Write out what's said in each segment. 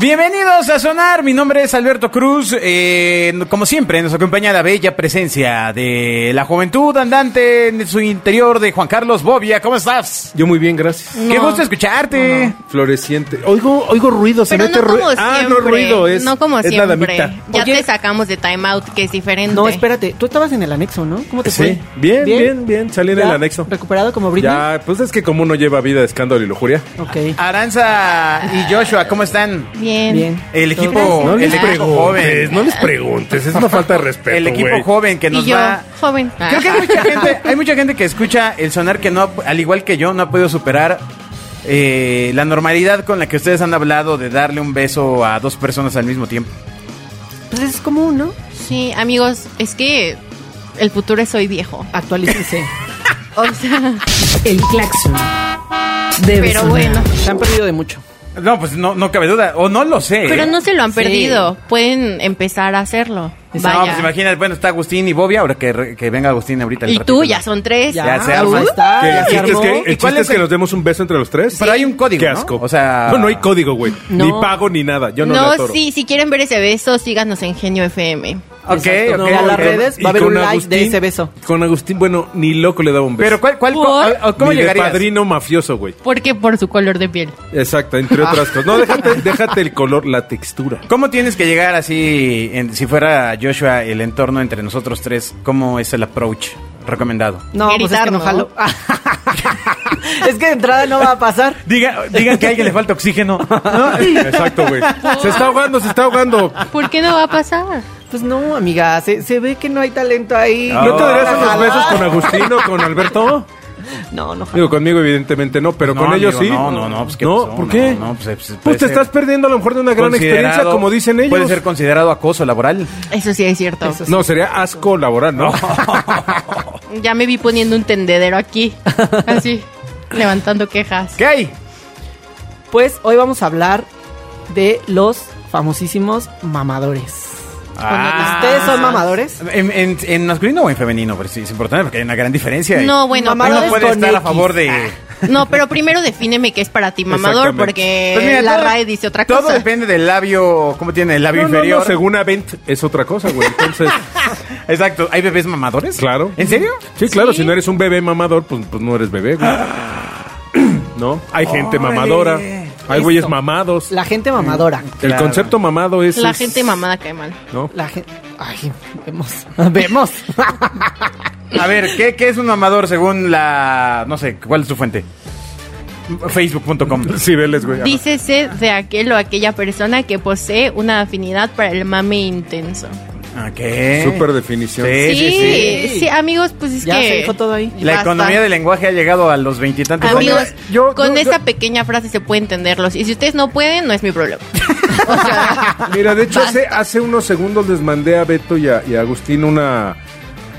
Bienvenidos a Sonar, mi nombre es Alberto Cruz. Eh, como siempre, nos acompaña la bella presencia de la juventud andante en su interior de Juan Carlos Bobia. ¿Cómo estás? Yo muy bien, gracias. Qué gusto escucharte. Floreciente. Oigo, oigo ruido, se Pero mete no como ruido. Ah, no ruido, es, no como es la siempre. damita. Ya Oye. te sacamos de Time Out, que es diferente. No, espérate, tú estabas en el anexo, ¿no? ¿Cómo te fue? Sí, bien, bien, bien, salí en ¿Ya el anexo. ¿Recuperado como Britney? Ya, pues es que como uno lleva vida de escándalo y lujuria. Ok. Aranza y Joshua, ¿cómo están? Bien. Bien. El equipo, No el equipo preguntes, joven. no les preguntes, es una falta de respeto, El equipo güey. joven que Y nos yo, va... joven. Creo que hay mucha gente, hay mucha gente que escucha el sonar que no, ha- al igual que yo, no ha podido superar eh, la normalidad con la que ustedes han hablado de darle un beso a dos personas al mismo tiempo. Pues es común, ¿no? Sí, amigos, es que el futuro es hoy viejo. Actualícense. O sea, El claxon. Debe pero sonar. bueno. Se han perdido de mucho. No, pues no, no cabe duda, o no lo sé. Pero ¿eh? no se lo han Sí. perdido. Pueden empezar a hacerlo. No, Vaya. pues imagina, bueno, está Agustín y Bobia, ahora que, que venga Agustín ahorita. y ratito. tú, ya son tres. Ya se arma. ahí está, ¿Qué? ya ¿El se chiste es armó. que, ¿Y el cuál chiste es que nos demos un beso entre los tres? Pero hay un código, Qué ¿no? asco. O sea... No, no hay código, güey. No. Ni pago ni nada. Yo no, no, sí, si quieren ver ese beso, síganos en Genio FM. Ok, Exacto. ok, No, a las redes va a haber un like Agustín- de ese beso. Con Agustín, bueno, ni loco le daba un beso. Pero ¿cuál, cuál, ¿Por? ¿cómo ni de padrino mafioso, güey. Porque por su color de piel. Exacto, entre otras cosas. No, déjate, déjate el color, la textura. ¿Cómo tienes que llegar así, en- si fuera Joshua, el entorno entre nosotros tres? ¿Cómo es el approach recomendado? No, pues es que no ¿no? jalo. es que de entrada no va a pasar. Diga, digan que a alguien le falta oxígeno. Exacto, güey. Se está ahogando, se está ahogando. ¿Por qué no va a pasar? Pues no, amiga, se, se ve que no hay talento ahí. ¿No te darías unos besos con Agustín o con Alberto? No, no. Digo, conmigo evidentemente no, pero No, con ellos amigo, sí. no, no, no, pues, ¿qué No, pasó? ¿por qué? no, pues, pues, Pues te estás perdiendo a lo mejor de una gran experiencia, como dicen ellos. Puede ser considerado acoso laboral. Eso sí es cierto. Sí. No, sería asco laboral, ¿no? Ya me vi poniendo un tendedero aquí. Así, levantando quejas. ¿Qué hay? Pues hoy vamos a hablar de los famosísimos mamadores. Ah. ¿Ustedes son mamadores? ¿En, en, en masculino o en femenino? Pero sí, es importante porque hay una gran diferencia. No, bueno, Uno Mamadores puede con estar a favor de... No, pero primero defíneme qué es para ti mamador, porque Pues mira, la todo- RAE dice otra Todo cosa. depende del labio, ¿cómo tiene el labio No, no, no, inferior? según Avent es otra cosa, güey. Entonces, Exacto, ¿hay bebés mamadores? claro. ¿En serio? Sí, claro, Sí. si no eres un bebé mamador, pues, pues no eres bebé, güey. ¿No? Hay gente mamadora. Hay güeyes mamados. La gente mamadora. El Claro. concepto mamado es... La es- gente mamada cae mal. ¿No? La gente... Ay, vemos. Vemos. A ver, ¿qué, qué es un mamador según la... no sé, ¿cuál es tu fuente? Facebook.com. Sí, veles, güey. Dícese de aquel o aquella persona que posee una afinidad para el mame intenso. Ok. Súper definición. Sí, sí, sí. sí, amigos, pues es Ya que... se dijo todo ahí. La basta. economía del lenguaje ha llegado a los veintitantos Amigos, años. yo- con yo- esa yo- pequeña frase se puede entenderlos. Y si ustedes no pueden, no es mi problema. o sea, Mira, de hecho, hace, hace unos segundos les mandé a Beto y a, y a Agustín una,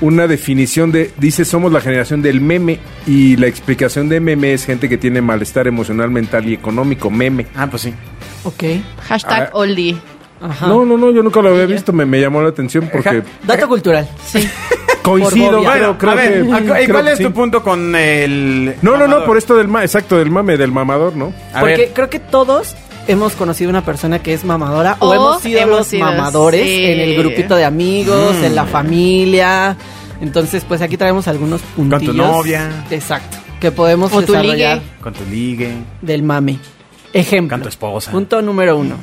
una definición de, dice, somos la generación del meme y la explicación de meme es gente que tiene malestar emocional, mental y económico, meme. Ah, pues sí. ok. Hashtag Ah. oldie. Ajá. No, no, no, yo nunca lo había visto, me, me llamó la atención porque Dato cultural. Sí. coincido, Bobia. creo, Bueno, creo a ver, que- ¿y creo cuál que es sí. tu punto con el... No, no, no, mamador? por esto del ma, exacto, del mame, del mamador, ¿no? A Porque ver, creo que todos hemos conocido una persona que es mamadora o, O hemos sido hemos los sido, mamadores sí. en el grupito de amigos, Mm. en la familia. Entonces, pues aquí traemos algunos puntillos. novia. Exacto. Que podemos O tu desarrollar ligue. con tu ligue. del mame. Ejemplo. Con tu esposa. Punto número uno.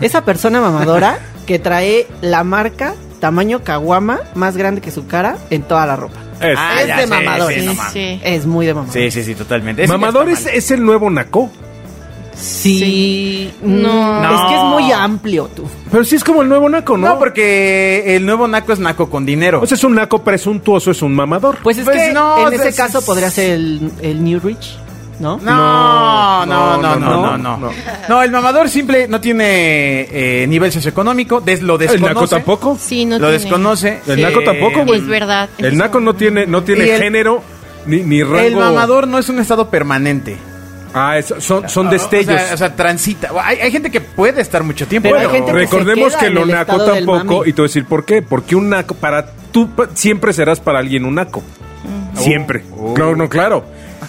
Esa persona mamadora que trae la marca tamaño caguama más grande que su cara en toda la ropa. Es- Ah, es ya de sí, no Sí, sí. Es muy de mamador. Sí, sí, sí, totalmente. Mamador es, es el nuevo naco. Sí. No. Mm, Es que es muy No. amplio tú. Pero sí es como el nuevo naco, ¿no? No, porque el nuevo naco es naco con dinero. O sea, es un naco presuntuoso, es un mamador. Pues es Pues que no, en ese es- caso podría ser el, el New Rich, ¿no? No, no, no, no, no, no, no. no. el mamador simple no tiene eh, nivel socioeconómico, des- lo el desconoce. naco tampoco. Sí, no Lo tiene. desconoce. El naco tampoco, güey. Es verdad. El naco no tiene, no tiene Y el- género ni, ni rango. El mamador no es un estado permanente. Ah, es- son, son destellos. O sea, o sea, transita. Hay, hay gente que puede estar mucho tiempo. Pero hay gente que Recordemos que, lo el naco estado del tampoco, y te voy a decir por qué. Porque un naco, para tú pa- siempre serás para alguien un naco. Siempre. No, no, claro.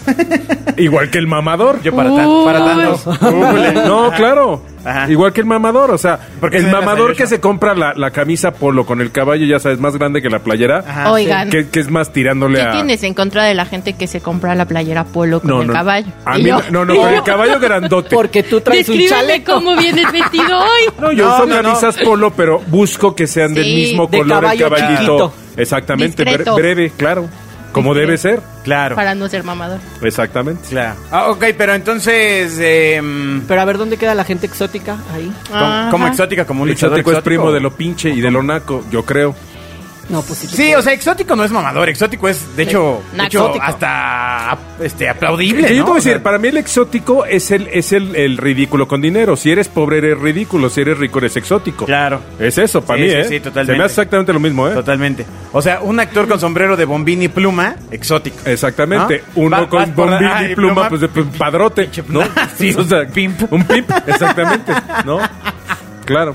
Igual que el mamador. Yo para, tan- para tanto. No, claro. Ajá. Igual que el mamador, o sea, Porque el mamador que se compra la, la camisa polo con el caballo, ya sabes, más grande que la playera, Ajá, Oigan, que, que es más tirándole ¿qué a... tienes en contra de la gente que se compra la playera polo con No, el no. caballo? A mí, yo- no, no, con el caballo grandote. Porque tú traes un Descríbeme chaleco. cómo vienes vestido hoy. No, yo No, uso no, no. camisas polo, pero busco que sean del mismo de color el caballito. chiquito. Exactamente, bre- breve, claro. Como debe ser. Claro. Para no ser mamador. Exactamente. Claro. Ah, ok, pero entonces. Eh, Pero a ver, ¿dónde queda la gente exótica ahí? como, como Ajá. exótica, como un El luchador exótico es primo de lo pinche y de lo naco, yo creo. No, pues sí. o sea, exótico no es mamador, exótico es, de hecho, de hecho Exótico. hasta este, aplaudible. Que yo ¿no? te voy a O sea, decir, para mí el exótico es el es el, el ridículo con dinero. Si eres pobre eres ridículo, si eres rico eres exótico. Claro. Es eso, para Sí, mí, sí, ¿eh? sí, totalmente. Se me hace exactamente lo mismo, ¿eh? Totalmente. O sea, un actor con sombrero de bombín y pluma, exótico. Exactamente. ¿No? Uno Va- con bombín y pluma, pues de pues, padrote, ¿no? Sí, o sea, pimp. Un pimp, exactamente, ¿no? Claro.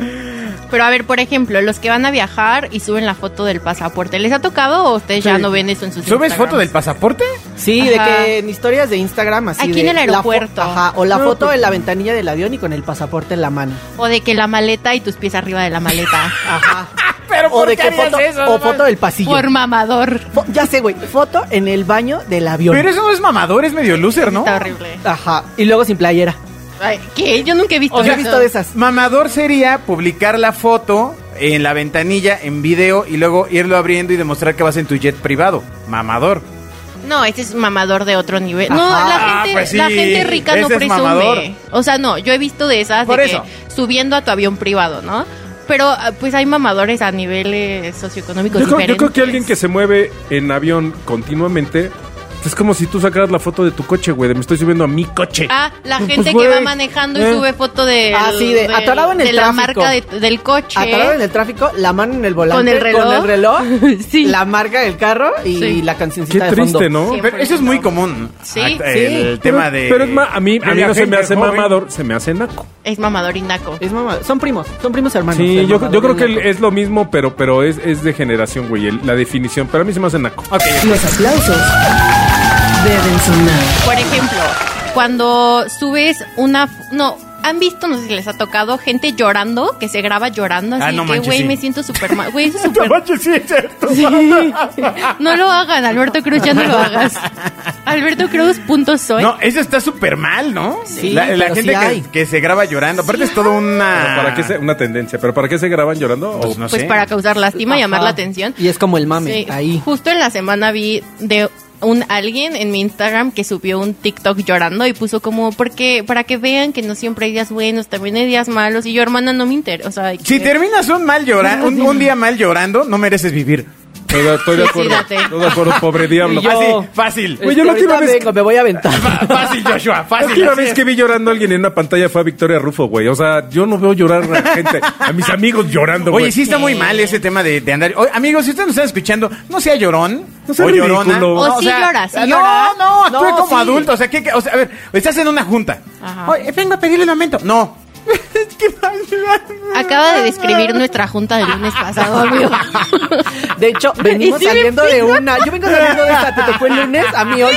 Pero a ver, por ejemplo, los que van a viajar y suben la foto del pasaporte, ¿les ha tocado o ustedes ya Sí. no ven eso en sus ¿Subes Instagrams? foto del pasaporte? Sí, de Ajá. que en historias de Instagram así Aquí de en el la fo- aeropuerto. ajá, o la No, foto pues- en la ventanilla del avión y con el pasaporte en la mano. O de que la maleta y tus pies arriba de la maleta. Ajá. Pero o de que foto o foto del pasillo. Por mamador. Fo- ya sé, güey, foto en el baño del avión. Pero eso no es mamador, es medio loser, ¿no? Está horrible. Ajá, y luego sin playera. Ay, ¿Qué? Yo nunca he visto O sea, he visto de esas. Mamador sería publicar la foto en la ventanilla en video y luego irlo abriendo y demostrar que vas en tu jet privado. Mamador. No, ese es mamador de otro nivel. No, la Ah, gente, pues sí, la gente rica no ese presume. mamador. O sea, no, yo he visto de esas Por de eso. que subiendo a tu avión privado, ¿no? Pero ah, pues hay mamadores a niveles socioeconómicos Yo creo, yo diferentes. creo que alguien que se mueve en avión continuamente es como si tú sacaras la foto de tu coche, güey, de me estoy subiendo a mi coche. Ah, la Pues, gente güey, que va manejando eh. y sube foto de, Ah, sí, de- atorado en el de la tráfico. marca de- del coche. Atorado en el tráfico, la mano en el volante, Con el reloj. con el reloj, Sí. la marca del carro y Sí. la Qué cancioncita de fondo. triste, ¿no? Pero eso es muy común. Sí. Ah, El Sí. tema pero, de. pero es ma- a mí, a mí no se me hace joven. mamador, se me hace naco. Es mamador y naco. Es mamá, son primos, son primos hermanos. Sí, El yo, mamador yo creo que el naco. es lo mismo, pero pero es, es de generación, güey, el- la definición. Pero a mí se me hace naco. Ok, Los aplausos deben sonar. Por ejemplo, cuando subes una... No, han visto, no sé si les ha tocado, gente llorando, que se graba llorando, así Ah, no que, manches, güey, sí. me siento súper mal. Güey, eso es súper... sí, es cierto. No lo hagan, Alberto Cruz, ya no lo hagas. Alberto Cruz, punto soy. No, eso está súper mal, ¿no? Sí, la, la gente sí que, se graba llorando. Aparte es todo una. Pero ¿Para qué se, una tendencia, pero ¿para qué se graban llorando? O- Pues no pues sé. para causar lástima, Ajá. llamar la atención. Y es como el mame, Sí, ahí. Justo en la semana vi de un alguien en mi Instagram que subió un TikTok llorando y puso como porque para que vean que no siempre hay días buenos, también hay días malos y yo hermana no me interesa, o sea, Si que- terminas un mal llorando, un, un día mal llorando, no mereces vivir. Estoy, de- estoy de acuerdo. Estoy de acuerdo, pobre diablo. Yo- Así, fácil. Güey, yo la última vez- vengo, me voy a aventar. Fácil, Joshua, La fácil. última así vez es. que vi llorando a alguien en una pantalla fue a Victoria Rufo, güey. O sea, yo no veo llorar a la gente, a mis amigos llorando, güey. Oye, sí está muy mal ese tema de, de andar. Oye, amigos, si ustedes nos están escuchando, no sea llorón. No sea o llorona. ridículo. O sí llora, sí no, llora. No, actúe No, como sí. adulto. O sea, ¿qué, qué- o sea, a ver, estás en una junta. Ajá. Oye, vengo a pedirle un aumento. No. Acaba de describir nuestra junta del lunes pasado, amigo. De hecho, venimos me saliendo de una. Yo vengo saliendo de esta, te tocó el lunes, a mí hoy.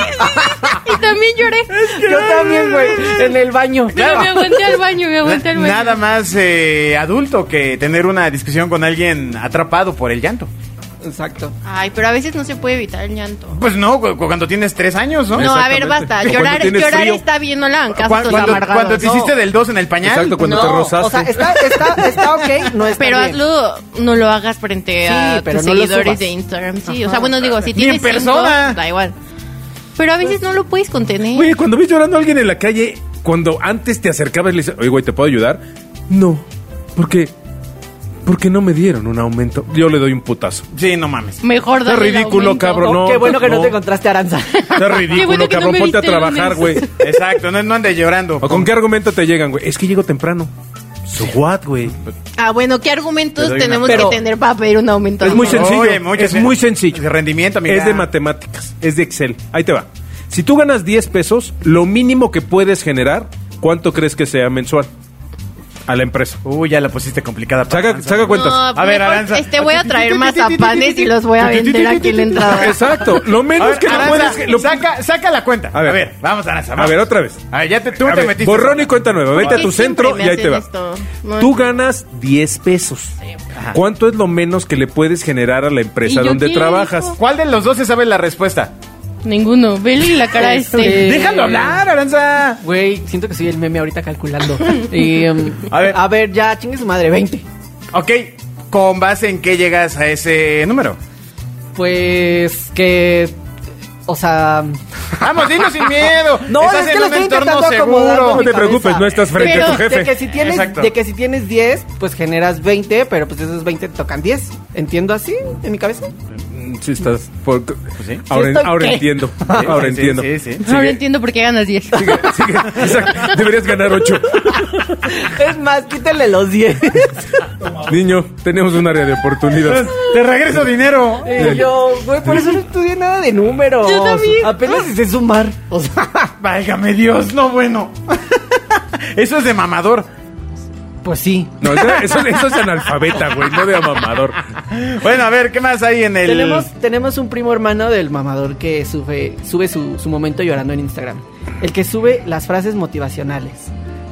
y también lloré. Yo también, güey, en el baño. Pero me aguanté al baño, me aguanté al baño. Nada más eh, adulto que tener una discusión con alguien atrapado por el llanto. Exacto. Ay, pero a veces no se puede evitar el llanto. Pues no, cu- cuando tienes tres años, ¿no? No, a ver, basta. Cuando Llorar, tienes llorar frío. está bien, no le hagan caso a Cuando, estos cuando, amargados. cuando te No. hiciste del dos en el pañal. Exacto, cuando te rozaste. O sea, está, está, está ok, no está Pero bien. hazlo, no lo hagas frente a Sí, pero tus no lo seguidores subas. de Instagram. Sí, o sea, bueno, digo, si Ni tienes en persona. cinco, da igual. Pero a veces no lo puedes contener. Güey, cuando ves llorando a alguien en la calle, cuando antes te acercabas y le dices, oye, güey, ¿te puedo ayudar? No. ¿Por qué? Porque no me dieron un aumento. Yo le doy un putazo. Sí, no mames. Mejor Está dale el ridículo, aumento. cabrón. No, qué bueno que no, no. te encontraste a Aranza. Está Qué ridículo, bueno que no cabrón. me Ponte a viste trabajar, lunes. güey. Exacto, no, no andes llorando. ¿O con qué argumento te llegan, güey? Es que llego temprano. So what, güey? Ah, bueno, ¿qué argumentos Te doy una- tenemos Pero- que tener para pedir un aumento? Es muy sencillo. Oye, mucho es sen- muy sencillo. de rendimiento, amiga. Es de matemáticas, es de Excel. Ahí te va. Si tú ganas 10 pesos, lo mínimo que puedes generar, ¿cuánto crees que sea mensual? A la empresa. Uy, ya la pusiste complicada. Saca, saca cuentas. No, A ver, Aranza. Este, voy a traer mazapanes y los voy a vender aquí en la entrada. Exacto. Lo menos ver, que no puedes... saca, saca la cuenta. A ver. vamos, Aranza. A ver, otra vez. A ver, ya te, tú A te ver, metiste. borrón y cuenta nueva. Vete a ¿Por tu centro y ahí te va. Tú ganas 10 pesos. ¿Cuánto es lo menos que le puedes generar a la empresa ¿Y yo donde trabajas? dijo? ¿Cuál de los dos se sabe la respuesta? Ninguno. Vele la cara este. Déjalo hablar, Aranza. Güey, siento que soy el meme ahorita calculando. Y, um, A ver. a ver, ya, chingue su madre, 20. Ok, ¿con base en qué llegas a ese número? Pues que. O sea. Vamos, dilo sin miedo. No, Estás es que en lo un estoy entorno seguro. No te preocupes, cabeza. no estás frente Pero a tu De jefe. que, si tienes, Exacto. de que si tienes 10, pues generas 20, pero pues esos 20 te tocan 10. ¿Entiendo así en mi cabeza? Sí, estás. por- sí. Ahora, entiendo. Sí, Ahora sí, entiendo. Sí, sí. Ahora entiendo por qué ganas 10. Sigue, sigue. Exacto. Deberías ganar 8. Es más, quítenle los 10. Niño, tenemos un área de oportunidad. Te regreso dinero. Yo, güey, por eso no estudié nada de números. Yo también. Apenas sé sumar. O sea, Válgame Dios, no bueno. Eso es de mamador. Pues sí. No, eso, eso- eso es analfabeta, güey, no de amamador. Bueno, a ver, ¿qué más hay en el...? Tenemos, tenemos un primo hermano del mamador que sube, sube su, su momento llorando en Instagram. El que sube las frases motivacionales.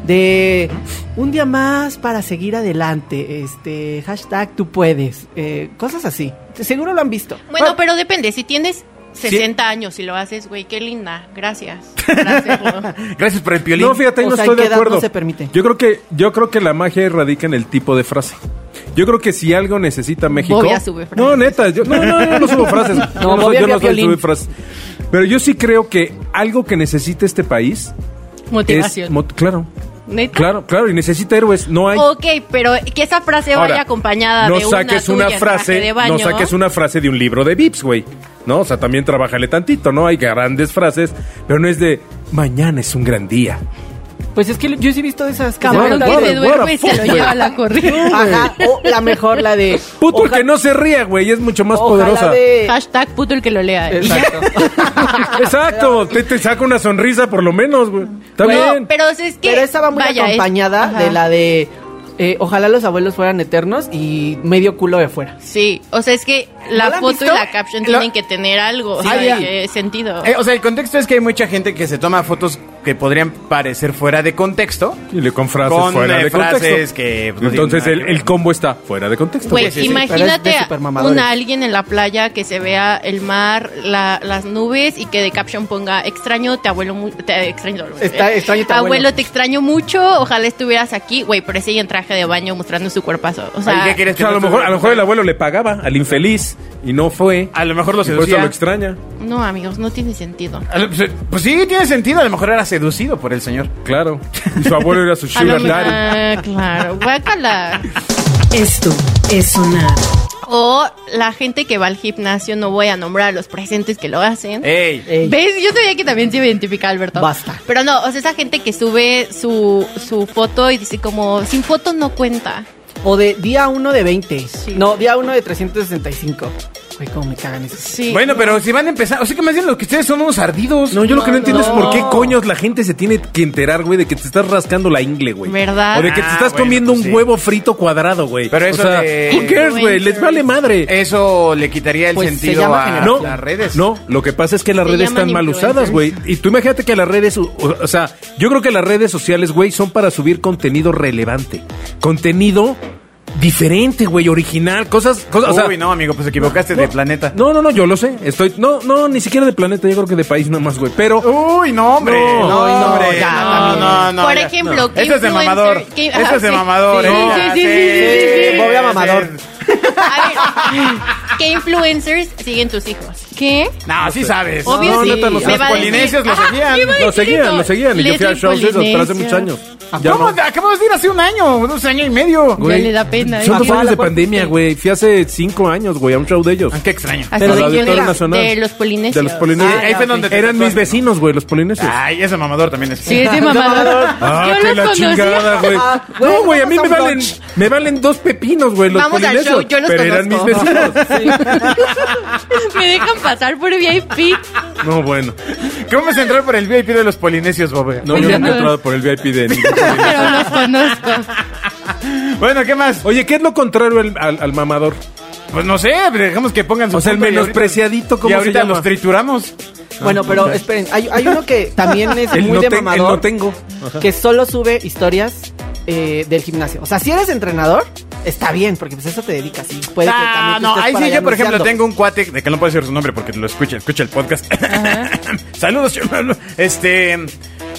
De un día más para seguir adelante. Este, hashtag tú puedes. eh, cosas así. Seguro lo han visto. Bueno, pero depende. Si tienes 60 años y lo haces, güey, qué linda. Gracias hacerlo. Gracias por el piolín. No, fíjate, ahí no sea, estoy ¿en qué de acuerdo. no se permite? Yo creo que yo creo que la magia radica en el tipo de frase. Yo creo que si algo necesita México. Bobia sube frases. No, neta, yo no, no, yo no subo frases. Yo No, no, yo no subir frases. Pero yo sí creo que algo que necesita este país Motivación. es claro. ¿Neta? Claro, claro, y necesita héroes, no hay. Ok, pero que esa frase Ahora, vaya acompañada no de saques una frase, de baño. no saques una frase de un libro de Vips, güey. No, o sea, también trabájale tantito, ¿no? Hay grandes frases, pero no es de mañana es un gran día. Pues es que yo sí he visto de esas que Cabrón se que duerme y se lo lleva a la corriente. Ajá, o la mejor, la de. Puto el que no se ría, güey, es mucho más ojalá poderosa. de- Hashtag puto el que lo lea. Exacto. Exacto, te, te saca una sonrisa por lo menos, güey. Está No, bien. pero es que... Pero esa va muy vaya, es- acompañada de la de. eh, ojalá los abuelos fueran eternos y medio culo de fuera. Sí, o sea, es que la ¿No la han foto y la caption Lo- tienen que tener algo, o Sí, sea, que sentido. Eh, o sea, el contexto es que hay mucha gente que se toma fotos que podrían parecer fuera de contexto. Y le con frases Con, fuera eh, de frases contexto. que, pues, Entonces el, combo está fuera de contexto. Güey, sí, sí. imagínate de a alguien en la playa que se vea el mar, la- las nubes y que de caption ponga extraño te abuelo te extraño, Está- extraño tu abuelo". te extraño mucho, ojalá estuvieras aquí, güey, pero ese en traje de baño mostrando su cuerpazo, o sea, Ay, ¿qué quieres O sea, a lo mejor, te- a lo mejor el abuelo le pagaba al infeliz y no fue. A lo mejor lo Y por eso seducía. lo extraña. no, amigos, no tiene sentido. Pues, pues sí, tiene sentido. A lo mejor era seducido por el señor. Claro. Y su abuelo era su sugar daddy. Ah, claro, guácala. Esto es sonar. O la gente que va al gimnasio, no voy a nombrar a los presentes que lo hacen. ¡Ey! Ey. ¿Ves? Yo sabía que también se identifica Alberto. Basta. Pero no, o sea, esa gente que sube su, su foto y dice como, sin foto no cuenta. O de día 1 de 20. Sí. No, día 1 de 365. Güey, cómo me cagan esos. Sí. Bueno, pero si van a empezar, o sea que más bien lo que ustedes son unos ardidos. No, yo lo que no, No, entiendo es por qué coños la gente se tiene que enterar, güey, de que te estás rascando la ingle, güey. ¿Verdad? O de que te Ah, estás bueno, comiendo pues un sí. huevo frito cuadrado, güey. Pero eso o sea, de- who cares, güey? Les vale madre. Eso le quitaría el Pues se sentido llama a. No, las redes. No, lo que pasa es que las Se redes están mal usadas, güey. Y tú imagínate que las redes, o, o sea, yo creo que las redes sociales, güey, son para subir contenido relevante. Contenido diferente, güey, original, cosas, cosas, o sea, Uy, no, amigo, pues equivocaste de planeta. No, no, no, yo lo sé. Estoy, no, no, ni siquiera de planeta, yo creo que de país nomás, güey. Pero, Uy, no, hombre. No, No, no, hombre. ya, no, no, no. Por ejemplo, ¿qué Eso es de mamador. qué- Eso ajá, es de sí. mamador. Sí, ¿eh? sí, Ya, sí, sí, sí, sí. Bobby a mamador. A ver, ¿qué influencers siguen tus hijos? ¿Qué? No, sí sabes. Obvio no, sí. Los polinesios lo seguían. lo seguían, lo seguían. Y yo fui a shows de esos, pero hace muchos años. ¿Cómo? no. Acabamos de ir hace un año, dos años y medio. Güey, le da pena, Son ¿eh? dos Ajá, años de pandemia, güey. Fui hace cinco años, güey, a un show de ellos. Ah, Qué extraño. ¿Así Pero de los polinesios. De los polinesios. Ah, ahí fue donde te Eran mis vecinos, güey, los polinesios. Ay, ese mamador también es. Sí, es de mamador. Ah, Yo que los la conocía. chingada, güey. Ah, güey, No, güey, a mí me un valen, me valen dos pepinos, güey, los Vamos al polinesios. show, yo los pero eran mis conozco. vecinos. Me dejan pasar por VIP. No, bueno. ¿Cómo es entrar por el VIP de los polinesios, Bobe? No, yo nunca he entrado por el VIP de ningún. Pero los conozco. Bueno, ¿qué más? Oye, ¿qué es lo contrario al, al- al mamador? Pues no sé, dejemos que pongan su O sea, el punto y ahorita- menospreciadito, ¿cómo y se ahorita llama? los trituramos. Bueno, pero esperen, hay, hay uno que también es El muy no de ten- el mamador. no tengo. Ajá. Que solo sube historias eh, del gimnasio. O sea, si eres entrenador, está bien, porque pues eso te dedicas. Y puede que Ah, también no, ahí por sí yo, por ejemplo, tengo un cuate de que no puedo decir su nombre porque lo escucha, escucha el podcast. Saludos, Chumalo. Este,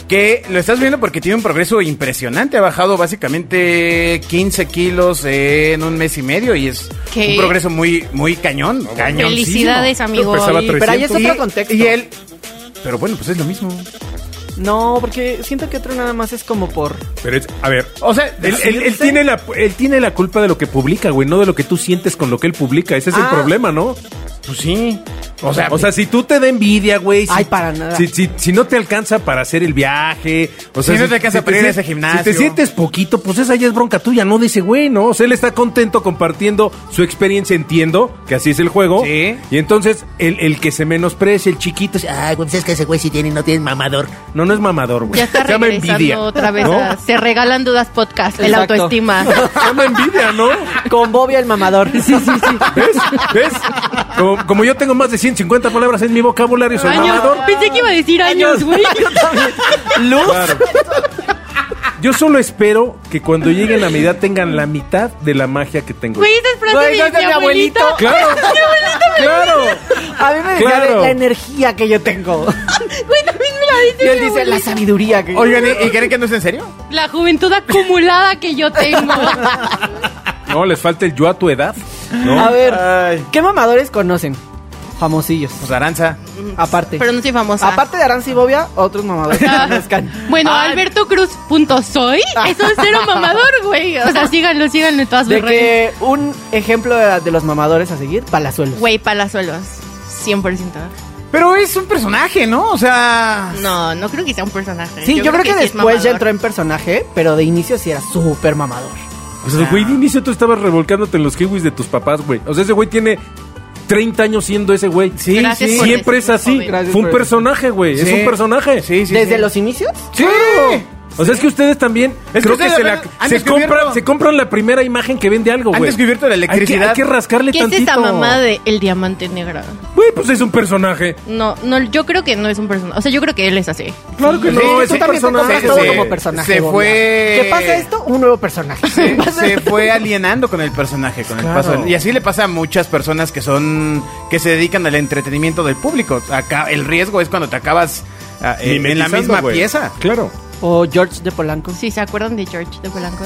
que lo estás viendo porque tiene un progreso impresionante. Ha bajado básicamente 15 kilos en un mes y medio y es ¿Qué? un progreso muy, muy cañón. cañoncísimo. Felicidades, amigo. Y- Pero ahí es 300. otro contexto. Y él, pero bueno, pues es lo mismo. No, porque siento que otro nada más es como por... Pero es, a ver, O sea, él, él- él tiene la, él tiene la culpa de lo que publica, güey, no de lo que tú sientes con lo que él publica. Ese es el Ah. problema, ¿no? pues sí. O sea, O sea, si tú te da envidia, güey. si- Ay, para nada. Si, si- si no te alcanza para hacer el viaje. O sea, Si no te alcanza para ir a ese gimnasio. Si te sientes poquito, pues esa ya es bronca tuya, no de ese güey, ¿no? O sea, él está contento compartiendo su experiencia, entiendo que así es el juego. Sí. Y entonces, el, el que se menosprecia, el chiquito, dice, ay, güey, pues es que ese güey sí tiene y no tiene mamador. No, no es mamador, güey. Ya está Se llama envidia. otra vez. ¿no? a- se regalan dudas podcast, el Exacto. autoestima. Se llama envidia, ¿no? Con Bobia el mamador. Sí, sí, sí. ¿Ves? ¿Ves? Como, como yo tengo más de 150 palabras en mi vocabulario, soy Años. mamador. Pensé que iba a decir años, güey. Luz. Claro. Yo solo espero que cuando lleguen a mi edad tengan la mitad de la magia que tengo. Güey, esa es frase Güey, de, ¿no es de mi mi abuelito. abuelito? Claro, claro. A mí me decía Claro. la energía que yo tengo. Güey, también me la dice Y él mi dice la abuelito. sabiduría que Oigan, ¿y, y creen que no es en serio? La juventud acumulada que yo tengo. No, les falta el yo a tu edad. ¿No? A ver, Ay. ¿qué mamadores conocen? Famosillos. Pues Aranza. Aparte. Pero no soy famosa. Aparte de Aranza y Bobia, otros mamadores que Ah, conozcan. Bueno, Ay, albertocruz.soy es un cero mamador, güey. O sea, síganlo, síganlo en todas De sus redes. que un ejemplo de, de los mamadores a seguir, Palazuelos. Güey, palazuelos. 100%. Pero es un personaje, ¿no? O sea... No, no creo que sea un personaje. Sí, yo, creo que, es después ya entró en personaje, pero de inicio sí era súper mamador. O sea, güey, de inicio tú estabas revolcándote en los kiwis de tus papás, güey. O sea, ese güey tiene 30 años siendo ese güey. Sí, Gracias sí. por Siempre es decirlo, así. joven. Gracias Fue un por- personaje, güey. Es un personaje. Sí, sí, ¿Desde sí. los inicios? Sí. O sea, es que ustedes también Es que creo que, ustedes se, la- se descubierto- compran, se compran la primera imagen que vende algo, Han güey. descubierto la Hay que- electricidad. Hay que, rascarle ¿Qué es tantito. esa mamá de El Diamante Negro? Pues es un personaje. No, no, yo creo que no es un personaje. O sea, yo creo que él es así. Claro que Sí, no, tú es un también te compras personaje. todo se- como personaje. se Bobia. fue- ¿Qué pasa esto? Un nuevo personaje. Se, se fue alienando con el personaje, con Claro. el paso. del- Y así le pasa a muchas personas que son que se dedican al entretenimiento del público. Acá el riesgo es cuando te acabas ah, eh, en la misma pieza. Claro. O George de Polanco. Sí, ¿se acuerdan de George de Polanco?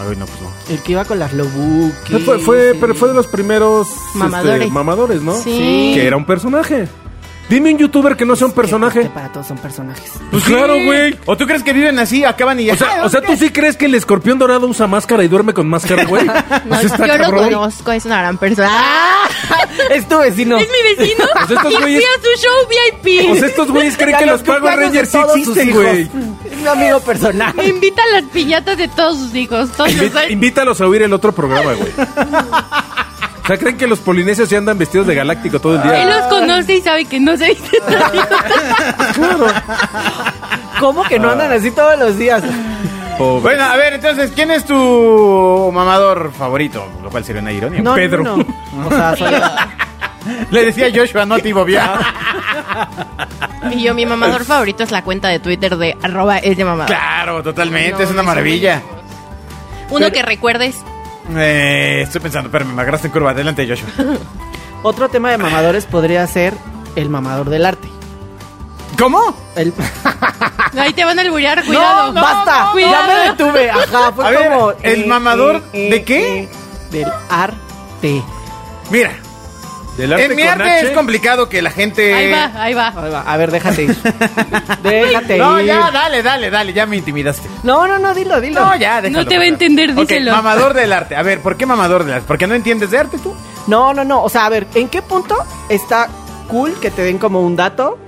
Ay, no, pues no. El que iba con las Lobuki. Fue, fue- pero fue de los primeros este, Mamadores. mamadores, ¿no? Sí. Que era un personaje. Dime un youtuber que no sea un personaje. Que para todos son personajes. Pues claro, güey. ¿O tú crees que viven así, acaban y ya? O sea, o sea, ¿tú sí crees que el escorpión dorado usa máscara y duerme con máscara, güey? No, Pues está yo lo cabrón. conozco, es una gran persona. ¡Ah! es tu vecino. Es mi vecino. Pues estos y güeyes- fui a su show VIP. Sea, estos güeyes creen que los de Rangers sí existen, güey. Es mi amigo personal. Me invita a las piñatas de todos sus hijos. Todos los Invi- Invítalos a oír el otro programa, güey. O sea, creen que los polinesios se andan vestidos de galáctico todo el Él día. los conoce y sabe que no se visten así. ¿Cómo que no andan así todos los días? Pobre. Bueno, a ver, entonces, ¿quién es tu mamador favorito? Lo cual sería una ironía. No, Pedro. no, no. O sea, soy- Le decía Joshua, no te Bobia. Y yo, mi mamador favorito es la cuenta de Twitter de arroba es de mamador. Claro, totalmente, No, es una maravilla. Uno que recuerdes. Eh, estoy pensando, espérame, me agarraste en curva. Adelante, Joshua. Otro tema de mamadores podría ser el mamador del arte. ¿Cómo? El... Ahí te van a alburear, cuidado. ¡No, basta! Cuidado. Ya me detuve. Ajá, fue A ver, como... eh, ¿el mamador de qué? del arte. Mira, Del arte en mi con arte H. es complicado que la gente... Ahí va, ahí va. Ahí va, A ver, déjate ir. déjate No, ir. ya, dale, dale, dale, ya me intimidaste. No, no, no, dilo, dilo. No, ya, déjalo. No te va a pasar. entender, díselo. mamador del arte. A ver, ¿por qué mamador del arte? ¿Porque no entiendes de arte tú? No, no, no. O sea, a ver, ¿en qué punto está cool que te den como un dato?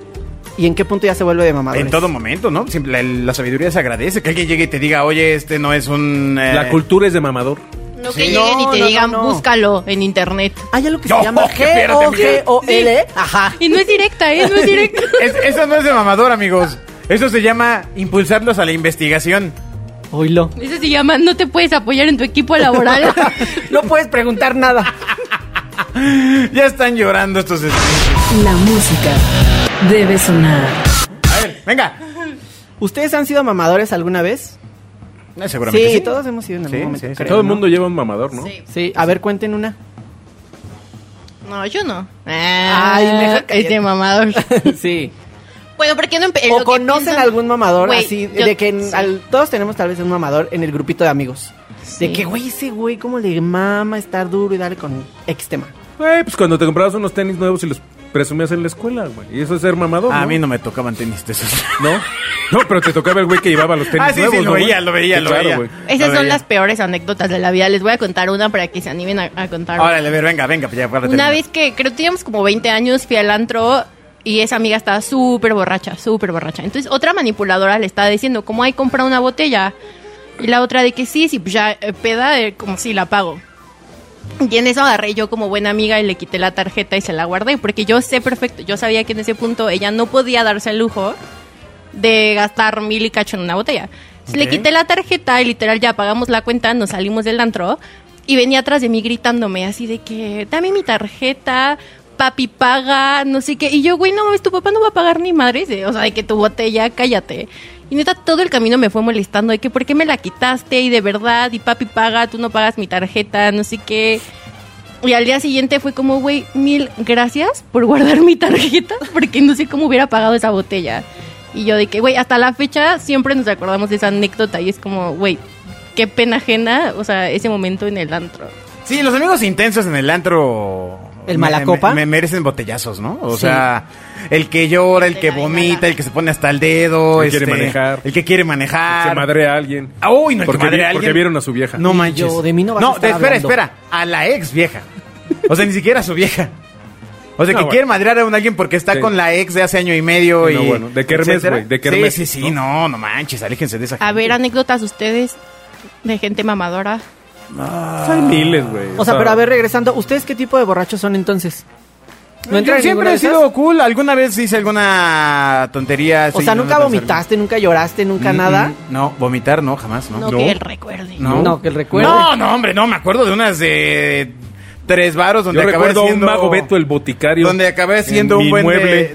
¿Y en qué punto ya se vuelve de mamadores? En todo momento, ¿no? Siempre la, la sabiduría se agradece. Que alguien llegue y te diga, oye, este no es un... eh, La cultura es de mamador. No Sí. que lleguen y te no, digan, no, no. búscalo en internet. Hay algo que No, se llama G-O-G-O-L. Ajá. Y no es directa, ¿eh? No es directa. Es- eso no es de mamador, amigos. Eso se llama impulsarlos a la investigación. Oílo. Eso se llama no te puedes apoyar en tu equipo laboral. No puedes preguntar nada. Ya están llorando estos. La música debe sonar. A ver, venga. ¿Ustedes han sido mamadores alguna vez? Eh, seguramente Sí, sí. todos hemos sido en algún Sí, momento. sí, sí. creo, Todo el ¿no? mundo lleva un mamador, ¿no? Sí. Sí, a ver, cuenten una. No, yo no. Ay, mejor es de mamador. sí. Bueno, ¿por qué no empe- lo O conocen piensan- algún mamador así, yo- de que en- sí. al- todos tenemos tal vez un mamador en el grupito de amigos. Sí. De que, güey, ese güey, cómo le mama estar duro y darle con X tema. Güey, pues cuando te comprabas unos tenis nuevos y los presumías en la escuela, güey. Y eso es ser mamador, A ¿no? mí no me tocaban tenis de esos. ¿No? No, pero te tocaba el güey que llevaba los tenis Ah, sí, sí, lo ¿no, veía, lo veía, Sí, lo claro, veía. güey. Esas Lo son veía. las peores anécdotas de la vida. Les voy a contar una para que se animen a, a contar. Órale, a ver, venga, venga, pues ya para Una terminar. vez que creo que teníamos como 20 años, fui al antro y esa amiga estaba súper borracha, súper borracha. Entonces otra manipuladora le estaba diciendo, como hay compra una botella. Y la otra de que sí, sí, pues ya eh, peda, eh, como si la pago. Y en eso agarré yo como buena amiga y le quité la tarjeta y se la guardé, porque yo sé perfecto, yo sabía que en ese punto ella no podía darse el lujo de gastar mil y cacho en una botella. Le quité la tarjeta y literal ya pagamos la cuenta, nos salimos del antro y venía atrás de mí gritándome así de que dame mi tarjeta, papi paga, no sé qué. Y yo, güey, no mames, tu papá no va a pagar ni madres, o sea, de que tu botella, cállate. Y neta, todo el camino me fue molestando de que por qué me la quitaste y de verdad, y papi paga, tú no pagas mi tarjeta, no sé qué. Y al día siguiente fue como, güey, mil gracias por guardar mi tarjeta, porque no sé cómo hubiera pagado esa botella. Y yo de que, güey, hasta la fecha siempre nos acordamos de esa anécdota y es como, güey, qué pena ajena, o sea, ese momento en el antro. Sí, los amigos intensos en el antro. ¿El malacopa? Me, me merecen botellazos, ¿no? O Sí. sea, el que llora, el que vomita, el que se pone hasta el dedo. El que quiere este, manejar. El que quiere manejar. Se madrea a alguien. Ah, Uy, no, el que porque, a vi- porque alguien. vieron a su vieja. No manches. yo, de mí no vas a estar espera, hablando. espera. A la ex vieja. O sea, ni siquiera a su vieja. O sea, No, que bueno. quiere madrear a un alguien porque está Sí. con la ex de hace año y medio. No, y, bueno, de etcétera. güey, de kermés, Sí, sí, sí, no, no manches, aléjense de esa A gente. ver, anécdotas ustedes de gente mamadora. Pues hay miles, güey. O sea, pero a ver, regresando, ¿ustedes qué tipo de borrachos son entonces? Entran en siempre ninguna he de esas? sido cool. ¿Alguna vez hice alguna tontería? O así, sea, no nunca me vomitaste, nunca lloraste, nunca Mm, nada. mm, No, vomitar no, jamás, ¿no? No, No. que él recuerde. No. No, que el recuerde. No, no, hombre, no, me acuerdo de unas de tres varos donde Yo acabé recuerdo a un haciendo... mago Beto el boticario. Donde acabé haciendo en un mi buen mueble. de,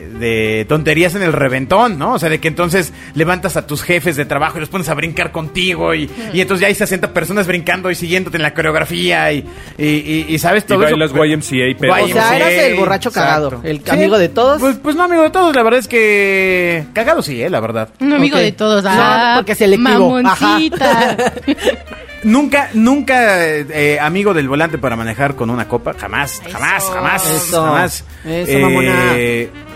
de, de tonterías en el reventón, ¿no? O sea, de que entonces levantas a tus jefes de trabajo y los pones a brincar contigo y, y entonces ya hay 60 personas brincando y siguiéndote en la coreografía y, y, y- y sabes Y todo eso. bailas YMCA, pero... O sea, eras el borracho cagado, el amigo de todos. Pues, pues no amigo de todos, la verdad es que cagado sí, eh, la verdad. Un amigo de todos. No, Ah, porque selectivo. Ajá. Mamoncita. Nunca, nunca eh, amigo del volante para manejar con una copa, jamás, Eso. jamás, jamás, Eso. jamás. Eso, mamona.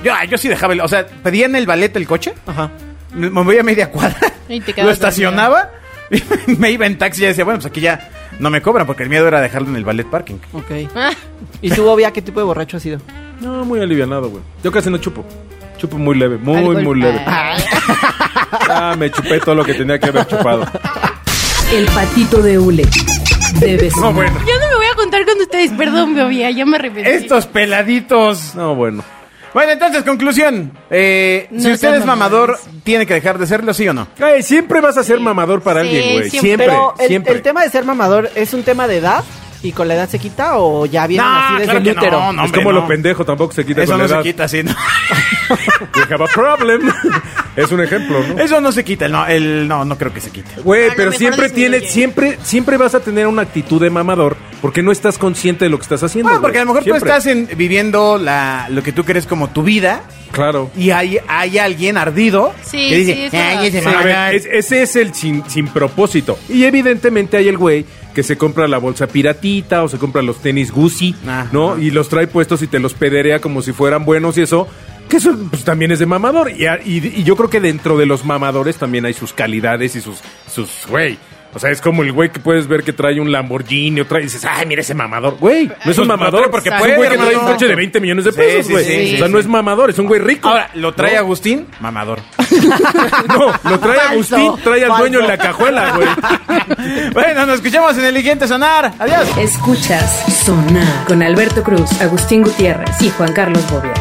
yo, yo sí dejaba, el, o sea, pedía en el ballet el coche, Ajá. me movía media cuadra, Y te lo estacionaba, y me iba en taxi y decía, bueno, pues aquí ya no me cobran porque el miedo era dejarlo en el ballet parking. Ok. Ah, ¿Y tú, Bobia, qué tipo de borracho has sido? No, muy alivianado, güey. Yo casi no chupo. Chupo muy leve, muy, Alcohol. muy leve. Ah. Ah, me chupé todo lo que tenía que haber chupado. El patito de hule debe sonar. No, bueno. Yo no me voy a contar con ustedes, perdón, Bobia, ya me arrepentí. Estos peladitos. No, bueno. Bueno, entonces, conclusión. Eh, No si usted es mamador, mamadores. ¿tiene que dejar de serlo, sí o no? Ay, siempre vas a ser mamador para Sí, alguien, güey. siempre. Siempre, Pero el, siempre. el tema de ser mamador es un tema de edad y con la edad se quita o ya viene así desde claro el que útero. no, no, es hombre, como no. lo pendejo, tampoco se quita Eso con no la se edad. quita, sí. no. We have a problem. es un ejemplo, ¿no? Eso no se quita, el no, el, no, no creo que se quite. Güey, A lo pero mejor siempre disminuye. tienes, siempre, siempre vas a tener una actitud de mamador porque no estás consciente de lo que estás haciendo. Bueno, porque a lo mejor Siempre. tú estás en- viviendo la, lo que tú crees como tu vida Claro. y hay, hay alguien ardido Sí, que dice, sí, es "Ay, verdad. ese Sí, a ver, mamador". es- ese es el sin, sin propósito. Y evidentemente hay el güey que se compra la bolsa piratita o se compra los tenis Gucci, Ajá. ¿no? Y los trae puestos y te los pederea como si fueran buenos y eso. Que eso pues, también es de mamador. Y, a- y- y yo creo que dentro de los mamadores también hay sus calidades y sus, sus, güey. O sea, es como el güey que puedes ver que trae un Lamborghini o trae y dices, ay, mira ese mamador. Güey, no es Pues, un mamador no, porque es puede, un güey que trae un coche de 20 millones de pesos, sí, güey. sí, o sea, sí, no es mamador, es un güey rico. Ahora, lo trae ¿No? Agustín, mamador. No, lo trae Falso, Agustín, trae al dueño en la cajuela, güey. bueno, nos escuchamos en el siguiente sonar. Adiós. Escuchas Sonar con Alberto Cruz, Agustín Gutiérrez y Juan Carlos Bobia.